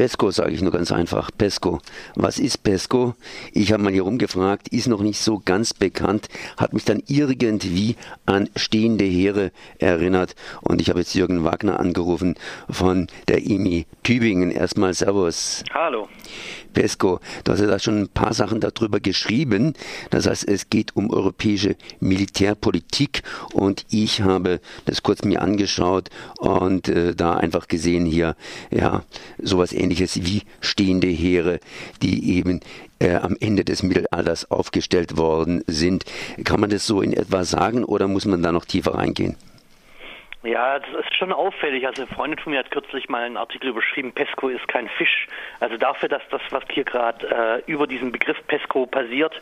PESCO sage ich nur ganz einfach. PESCO. Was ist PESCO? Ich habe mal hier rumgefragt, ist noch nicht so ganz bekannt, hat mich dann irgendwie an stehende Heere erinnert. Und ich habe jetzt Jürgen Wagner angerufen von der IMI Tübingen. Erstmal Servus. Hallo. PESCO, du hast ja da schon ein paar Sachen darüber geschrieben. Das heißt, es geht um europäische Militärpolitik und ich habe das kurz mir angeschaut und äh, da einfach gesehen hier, ja, sowas ähnliches wie stehende Heere, die eben äh, am Ende des Mittelalters aufgestellt worden sind. Kann man das so in etwa sagen oder muss man da noch tiefer reingehen? Ja, das ist schon auffällig. Also eine Freundin von mir hat kürzlich mal einen Artikel überschrieben, Pesco ist kein Fisch. Also dafür, dass das, was hier gerade äh, über diesen Begriff Pesco passiert,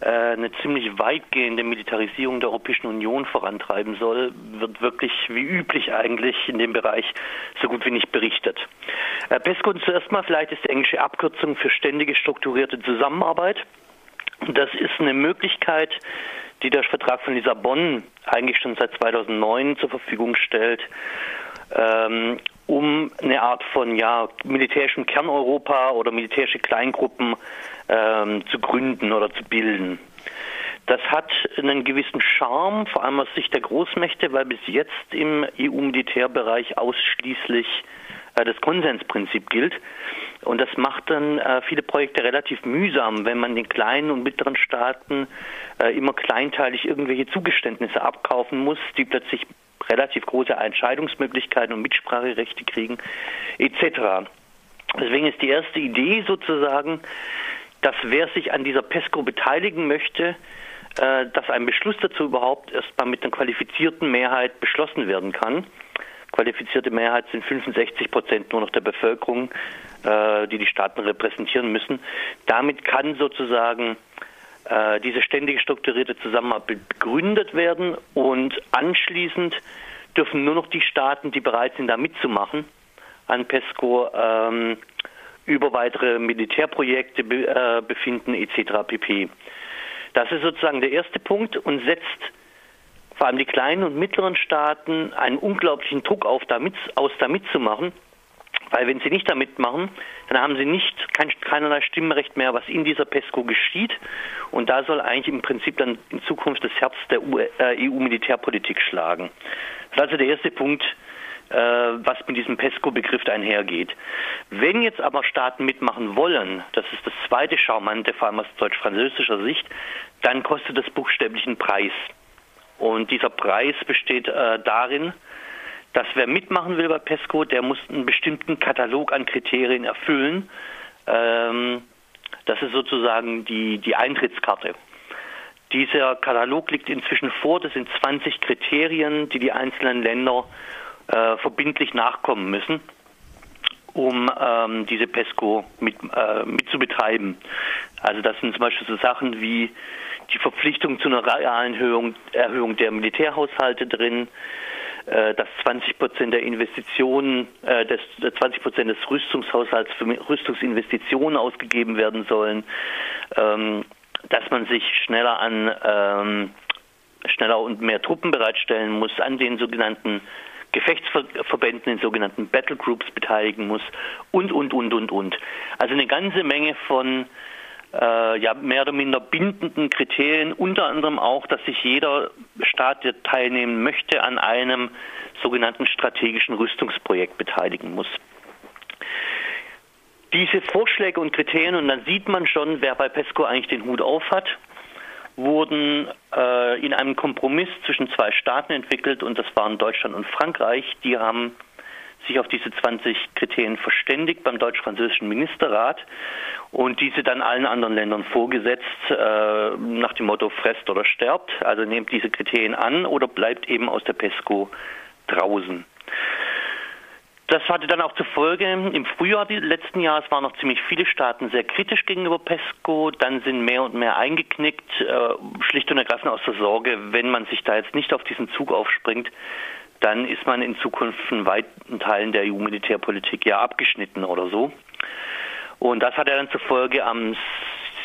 äh, eine ziemlich weitgehende Militarisierung der Europäischen Union vorantreiben soll, wird wirklich wie üblich eigentlich in dem Bereich so gut wie nicht berichtet. Äh, PESCO zuerst mal vielleicht ist die englische Abkürzung für ständige strukturierte Zusammenarbeit. Das ist eine Möglichkeit, die der Vertrag von Lissabon eigentlich schon seit 2009 zur Verfügung stellt, ähm, um eine Art von ja, militärischem Kerneuropa oder militärische Kleingruppen ähm, zu gründen oder zu bilden. Das hat einen gewissen Charme, vor allem aus Sicht der Großmächte, weil bis jetzt im EU-Militärbereich ausschließlich das Konsensprinzip gilt. Und das macht dann äh, viele Projekte relativ mühsam, wenn man den kleinen und mittleren Staaten äh, immer kleinteilig irgendwelche Zugeständnisse abkaufen muss, die plötzlich relativ große Entscheidungsmöglichkeiten und Mitspracherechte kriegen, etc. Deswegen ist die erste Idee sozusagen, dass wer sich an dieser PESCO beteiligen möchte, äh, dass ein Beschluss dazu überhaupt erstmal mit einer qualifizierten Mehrheit beschlossen werden kann qualifizierte Mehrheit sind 65 Prozent nur noch der Bevölkerung, äh, die die Staaten repräsentieren müssen. Damit kann sozusagen äh, diese ständige strukturierte Zusammenarbeit begründet werden und anschließend dürfen nur noch die Staaten, die bereit sind, da mitzumachen, an PESCO ähm, über weitere Militärprojekte be, äh, befinden etc. pp. Das ist sozusagen der erste Punkt und setzt vor allem die kleinen und mittleren Staaten einen unglaublichen Druck auf, damit, aus, da mitzumachen. Weil wenn sie nicht da mitmachen, dann haben sie nicht kein, keinerlei Stimmrecht mehr, was in dieser PESCO geschieht. Und da soll eigentlich im Prinzip dann in Zukunft das Herz der EU-Militärpolitik äh, schlagen. Das ist also der erste Punkt, äh, was mit diesem PESCO-Begriff einhergeht. Wenn jetzt aber Staaten mitmachen wollen, das ist das zweite Charmante, vor allem aus deutsch-französischer Sicht, dann kostet das buchstäblich einen Preis. Und dieser Preis besteht äh, darin, dass wer mitmachen will bei PESCO, der muss einen bestimmten Katalog an Kriterien erfüllen. Ähm, das ist sozusagen die, die Eintrittskarte. Dieser Katalog liegt inzwischen vor. Das sind 20 Kriterien, die die einzelnen Länder äh, verbindlich nachkommen müssen, um ähm, diese PESCO mit, äh, mit zu betreiben. Also das sind zum Beispiel so Sachen wie die Verpflichtung zu einer realen Erhöhung, Erhöhung der Militärhaushalte drin, äh, dass 20 Prozent der Investitionen, äh, des, 20 Prozent des Rüstungshaushalts für Rüstungsinvestitionen ausgegeben werden sollen, ähm, dass man sich schneller an ähm, schneller und mehr Truppen bereitstellen muss, an den sogenannten Gefechtsverbänden, den sogenannten Battle Groups beteiligen muss und, und, und, und, und. Also eine ganze Menge von äh, ja, mehr oder minder bindenden Kriterien, unter anderem auch, dass sich jeder Staat, der teilnehmen möchte, an einem sogenannten strategischen Rüstungsprojekt beteiligen muss. Diese Vorschläge und Kriterien, und dann sieht man schon, wer bei PESCO eigentlich den Hut auf hat, wurden äh, in einem Kompromiss zwischen zwei Staaten entwickelt, und das waren Deutschland und Frankreich. Die haben sich auf diese 20 Kriterien verständigt beim deutsch-französischen Ministerrat und diese dann allen anderen Ländern vorgesetzt äh, nach dem Motto fresst oder sterbt. Also nehmt diese Kriterien an oder bleibt eben aus der PESCO draußen. Das hatte dann auch zur Folge, im Frühjahr letzten Jahres waren noch ziemlich viele Staaten sehr kritisch gegenüber PESCO, dann sind mehr und mehr eingeknickt, äh, schlicht und ergreifend aus der Sorge, wenn man sich da jetzt nicht auf diesen Zug aufspringt, dann ist man in Zukunft von weiten Teilen der EU-Militärpolitik ja abgeschnitten oder so. Und das hat er dann zur Folge am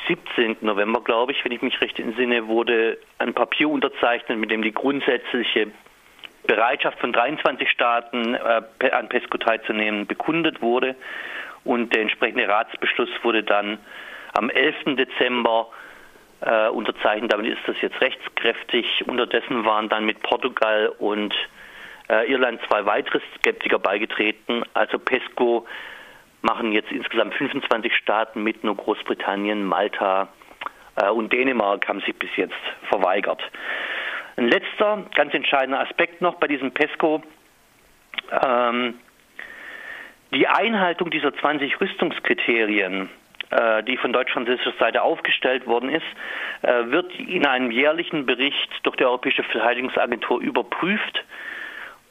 17. November, glaube ich, wenn ich mich recht entsinne, wurde ein Papier unterzeichnet, mit dem die grundsätzliche Bereitschaft von 23 Staaten äh, an PESCO teilzunehmen bekundet wurde und der entsprechende Ratsbeschluss wurde dann am 11. Dezember äh, unterzeichnet. Damit ist das jetzt rechtskräftig. Unterdessen waren dann mit Portugal und Irland zwei weitere Skeptiker beigetreten. Also PESCO machen jetzt insgesamt 25 Staaten mit, nur Großbritannien, Malta äh, und Dänemark haben sich bis jetzt verweigert. Ein letzter, ganz entscheidender Aspekt noch bei diesem PESCO. Ähm, die Einhaltung dieser 20 Rüstungskriterien, äh, die von deutsch-französischer Seite aufgestellt worden ist, äh, wird in einem jährlichen Bericht durch die Europäische Verteidigungsagentur überprüft.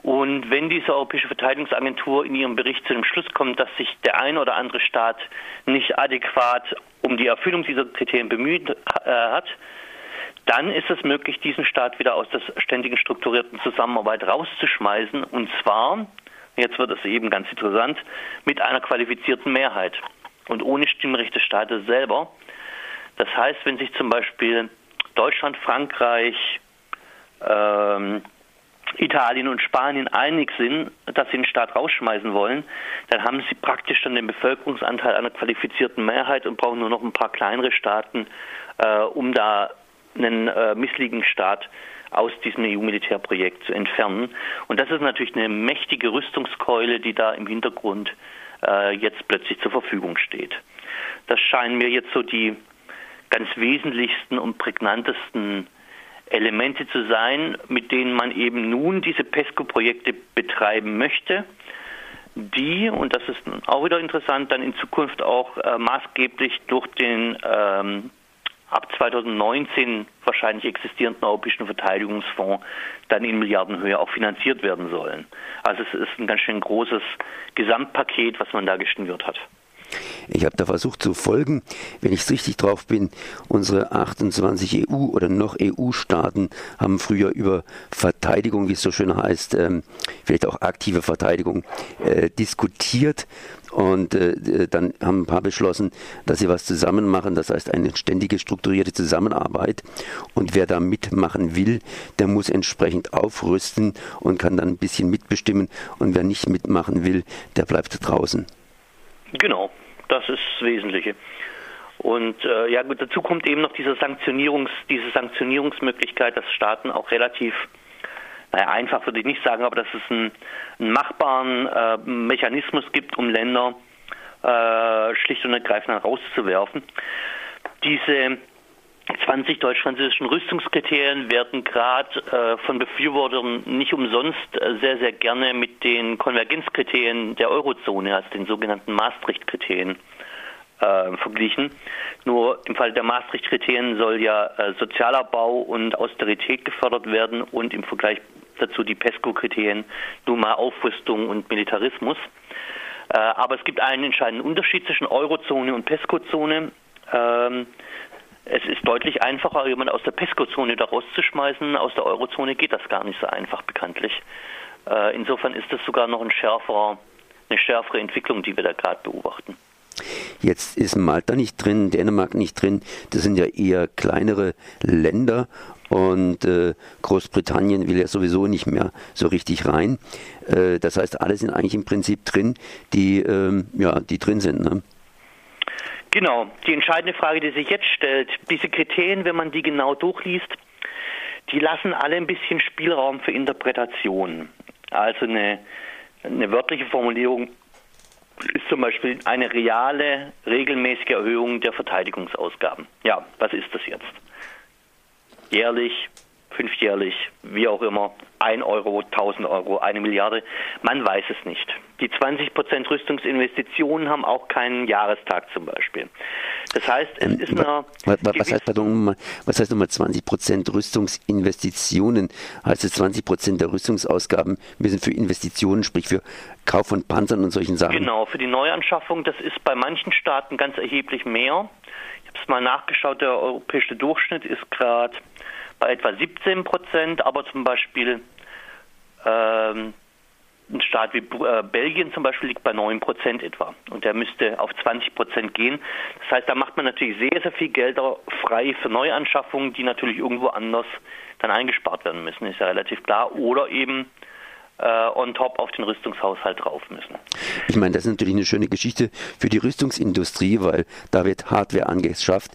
Und wenn diese Europäische Verteidigungsagentur in ihrem Bericht zu dem Schluss kommt, dass sich der ein oder andere Staat nicht adäquat um die Erfüllung dieser Kriterien bemüht äh, hat, dann ist es möglich, diesen Staat wieder aus der ständigen strukturierten Zusammenarbeit rauszuschmeißen. Und zwar, jetzt wird es eben ganz interessant, mit einer qualifizierten Mehrheit und ohne Stimmrecht des Staates selber. Das heißt, wenn sich zum Beispiel Deutschland, Frankreich, ähm, Italien und Spanien einig sind, dass sie den Staat rausschmeißen wollen, dann haben sie praktisch dann den Bevölkerungsanteil einer qualifizierten Mehrheit und brauchen nur noch ein paar kleinere Staaten, äh, um da einen äh, missliegenden Staat aus diesem EU-Militärprojekt zu entfernen. Und das ist natürlich eine mächtige Rüstungskeule, die da im Hintergrund äh, jetzt plötzlich zur Verfügung steht. Das scheinen mir jetzt so die ganz wesentlichsten und prägnantesten Elemente zu sein, mit denen man eben nun diese PESCO-Projekte betreiben möchte, die, und das ist auch wieder interessant, dann in Zukunft auch äh, maßgeblich durch den ähm, ab 2019 wahrscheinlich existierenden Europäischen Verteidigungsfonds dann in Milliardenhöhe auch finanziert werden sollen. Also es ist ein ganz schön großes Gesamtpaket, was man da geschnürt hat. Ich habe da versucht zu folgen, wenn ich es richtig drauf bin, unsere 28 EU oder noch EU-Staaten haben früher über Verteidigung, wie es so schön heißt, ähm, vielleicht auch aktive Verteidigung, äh, diskutiert und äh, dann haben ein paar beschlossen, dass sie was zusammen machen, das heißt eine ständige strukturierte Zusammenarbeit. Und wer da mitmachen will, der muss entsprechend aufrüsten und kann dann ein bisschen mitbestimmen. Und wer nicht mitmachen will, der bleibt draußen. Genau, das ist das Wesentliche. Und äh, ja gut, dazu kommt eben noch diese Sanktionierungs, diese Sanktionierungsmöglichkeit, dass Staaten auch relativ naja, einfach würde ich nicht sagen, aber dass es einen, einen machbaren äh, Mechanismus gibt, um Länder äh, schlicht und ergreifend rauszuwerfen. Diese 20 deutsch-französischen Rüstungskriterien werden gerade äh, von Befürwortern nicht umsonst äh, sehr, sehr gerne mit den Konvergenzkriterien der Eurozone, also den sogenannten Maastricht-Kriterien, äh, verglichen. Nur im Fall der Maastricht-Kriterien soll ja äh, sozialer Bau und Austerität gefördert werden und im Vergleich dazu die PESCO-Kriterien nur mal Aufrüstung und Militarismus. Äh, aber es gibt einen entscheidenden Unterschied zwischen Eurozone und PESCO-Zone. Ähm, es ist deutlich einfacher, jemanden aus der PESCO-Zone da rauszuschmeißen. Aus der Eurozone geht das gar nicht so einfach, bekanntlich. Äh, insofern ist das sogar noch ein schärferer, eine schärfere Entwicklung, die wir da gerade beobachten. Jetzt ist Malta nicht drin, Dänemark nicht drin. Das sind ja eher kleinere Länder und äh, Großbritannien will ja sowieso nicht mehr so richtig rein. Äh, das heißt, alle sind eigentlich im Prinzip drin, die, ähm, ja, die drin sind. Ne? Genau. Die entscheidende Frage, die sich jetzt stellt, diese Kriterien, wenn man die genau durchliest, die lassen alle ein bisschen Spielraum für Interpretation. Also eine, eine wörtliche Formulierung ist zum Beispiel eine reale, regelmäßige Erhöhung der Verteidigungsausgaben. Ja, was ist das jetzt? Jährlich, fünfjährlich, wie auch immer, 1 Euro, 1000 Euro, eine Milliarde, man weiß es nicht. Die 20 Prozent Rüstungsinvestitionen haben auch keinen Jahrestag zum Beispiel. Das heißt, es ähm, ist eine. Was, was heißt, pardon, was heißt nochmal 20 Prozent Rüstungsinvestitionen? Heißt es 20 Prozent der Rüstungsausgaben müssen für Investitionen, sprich für Kauf von Panzern und solchen Sachen? Genau, für die Neuanschaffung, das ist bei manchen Staaten ganz erheblich mehr. Ich habe es mal nachgeschaut, der europäische Durchschnitt ist gerade bei etwa 17 Prozent, aber zum Beispiel ähm, ein Staat wie äh, Belgien zum Beispiel liegt bei 9 Prozent etwa und der müsste auf 20 Prozent gehen. Das heißt, da macht man natürlich sehr, sehr viel Geld frei für Neuanschaffungen, die natürlich irgendwo anders dann eingespart werden müssen, ist ja relativ klar. Oder eben on top auf den Rüstungshaushalt drauf müssen. Ich meine, das ist natürlich eine schöne Geschichte für die Rüstungsindustrie, weil da wird Hardware angeschafft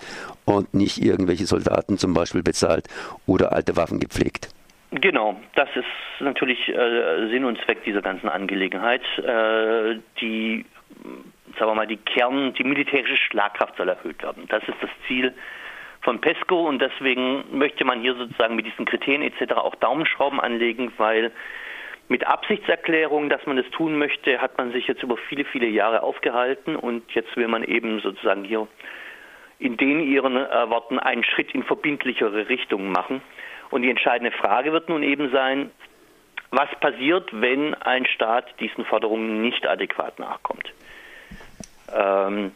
und nicht irgendwelche Soldaten zum Beispiel bezahlt oder alte Waffen gepflegt. Genau, das ist natürlich äh, Sinn und Zweck dieser ganzen Angelegenheit. Äh, die, sagen wir mal, die Kern, die militärische Schlagkraft soll erhöht werden. Das ist das Ziel von PESCO und deswegen möchte man hier sozusagen mit diesen Kriterien etc. auch Daumenschrauben anlegen, weil mit Absichtserklärung, dass man es tun möchte, hat man sich jetzt über viele, viele Jahre aufgehalten und jetzt will man eben sozusagen hier in den ihren äh, Worten einen Schritt in verbindlichere Richtung machen. Und die entscheidende Frage wird nun eben sein, was passiert, wenn ein Staat diesen Forderungen nicht adäquat nachkommt. Ähm,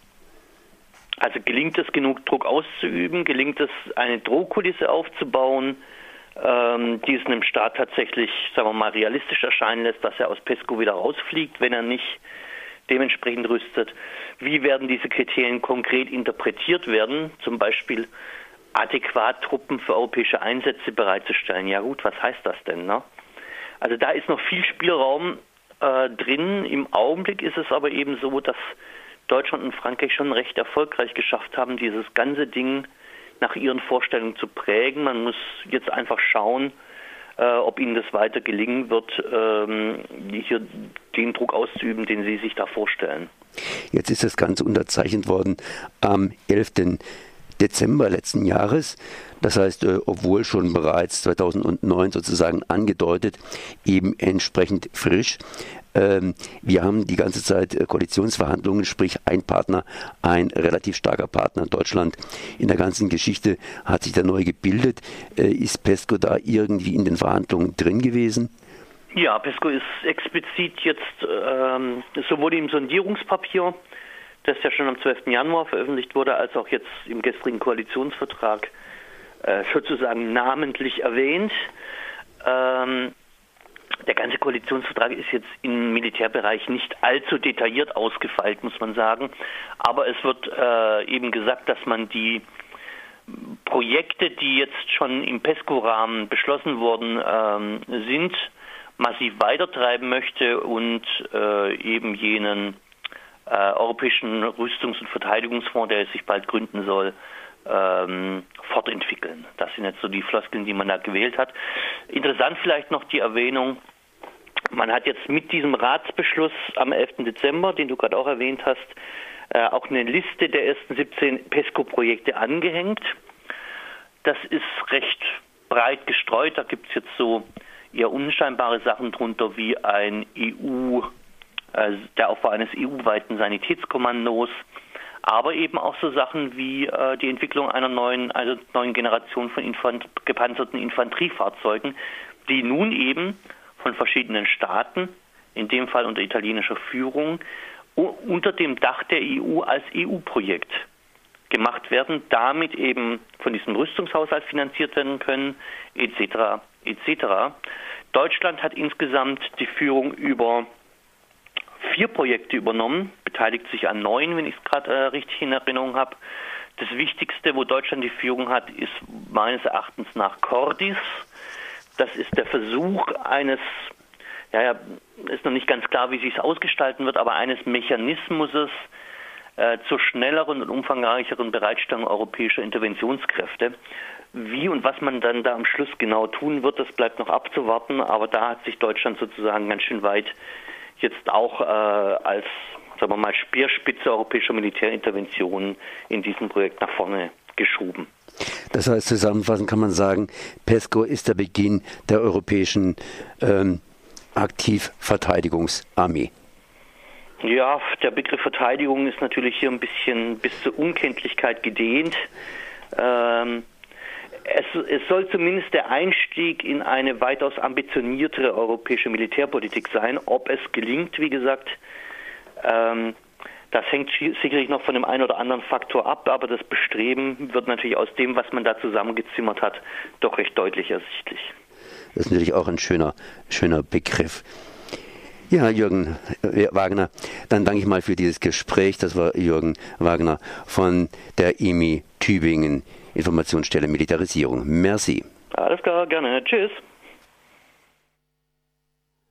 also gelingt es genug Druck auszuüben, gelingt es eine Drohkulisse aufzubauen, ähm, die es einem Staat tatsächlich, sagen wir mal, realistisch erscheinen lässt, dass er aus PESCO wieder rausfliegt, wenn er nicht dementsprechend rüstet. Wie werden diese Kriterien konkret interpretiert werden? Zum Beispiel adäquat Truppen für europäische Einsätze bereitzustellen. Ja gut, was heißt das denn? Ne? Also da ist noch viel Spielraum äh, drin. Im Augenblick ist es aber eben so, dass Deutschland und Frankreich schon recht erfolgreich geschafft haben, dieses ganze Ding nach ihren Vorstellungen zu prägen. Man muss jetzt einfach schauen, äh, ob ihnen das weiter gelingen wird, ähm, hier den Druck auszuüben, den sie sich da vorstellen. Jetzt ist das Ganze unterzeichnet worden am 11. Dezember letzten Jahres. Das heißt, äh, obwohl schon bereits 2009 sozusagen angedeutet, eben entsprechend frisch. Ähm, wir haben die ganze Zeit äh, Koalitionsverhandlungen, sprich ein Partner, ein relativ starker Partner Deutschland. In der ganzen Geschichte hat sich da neu gebildet. Äh, ist PESCO da irgendwie in den Verhandlungen drin gewesen? Ja, PESCO ist explizit jetzt ähm, sowohl im Sondierungspapier das ja schon am 12. Januar veröffentlicht wurde, als auch jetzt im gestrigen Koalitionsvertrag äh, sozusagen namentlich erwähnt. Ähm, der ganze Koalitionsvertrag ist jetzt im Militärbereich nicht allzu detailliert ausgefeilt, muss man sagen. Aber es wird äh, eben gesagt, dass man die Projekte, die jetzt schon im PESCO-Rahmen beschlossen worden ähm, sind, massiv weitertreiben möchte und äh, eben jenen äh, Europäischen Rüstungs- und Verteidigungsfonds, der sich bald gründen soll, ähm, fortentwickeln. Das sind jetzt so die Floskeln, die man da gewählt hat. Interessant vielleicht noch die Erwähnung, man hat jetzt mit diesem Ratsbeschluss am 11. Dezember, den du gerade auch erwähnt hast, äh, auch eine Liste der ersten 17 PESCO-Projekte angehängt. Das ist recht breit gestreut. Da gibt es jetzt so eher unscheinbare Sachen drunter wie ein EU äh, der Aufbau eines EU-weiten Sanitätskommandos, aber eben auch so Sachen wie äh, die Entwicklung einer neuen, also neuen Generation von Infant gepanzerten Infanteriefahrzeugen, die nun eben von verschiedenen Staaten, in dem Fall unter italienischer Führung, unter dem Dach der EU als EU-Projekt gemacht werden, damit eben von diesem Rüstungshaushalt finanziert werden können, etc. etc. Deutschland hat insgesamt die Führung über vier Projekte übernommen, beteiligt sich an neun, wenn ich es gerade äh, richtig in Erinnerung habe. Das Wichtigste, wo Deutschland die Führung hat, ist meines Erachtens nach Cordis. Das ist der Versuch eines, ja, ja ist noch nicht ganz klar, wie sich es ausgestalten wird, aber eines Mechanismus äh, zur schnelleren und umfangreicheren Bereitstellung europäischer Interventionskräfte. Wie und was man dann da am Schluss genau tun wird, das bleibt noch abzuwarten, aber da hat sich Deutschland sozusagen ganz schön weit jetzt auch äh, als sagen wir mal, Speerspitze europäischer Militärinterventionen in diesem Projekt nach vorne geschoben. Das heißt, zusammenfassend kann man sagen, PESCO ist der Beginn der europäischen ähm, Aktivverteidigungsarmee. Ja, der Begriff Verteidigung ist natürlich hier ein bisschen bis zur Unkenntlichkeit gedehnt. Ähm, es, es, soll zumindest der Einstieg in eine weitaus ambitioniertere europäische Militärpolitik sein. Ob es gelingt, wie gesagt, ähm, das hängt sicherlich noch von dem einen oder anderen Faktor ab, aber das Bestreben wird natürlich aus dem, was man da zusammengezimmert hat, doch recht deutlich ersichtlich. Das ist natürlich auch ein schöner, schöner Begriff. Ja, Jürgen Wagner, dann danke ich mal für dieses Gespräch. Das war Jürgen Wagner von der IMI Tübingen. Informationsstelle Militarisierung. Merci. Alles klar, gerne. Tschüss.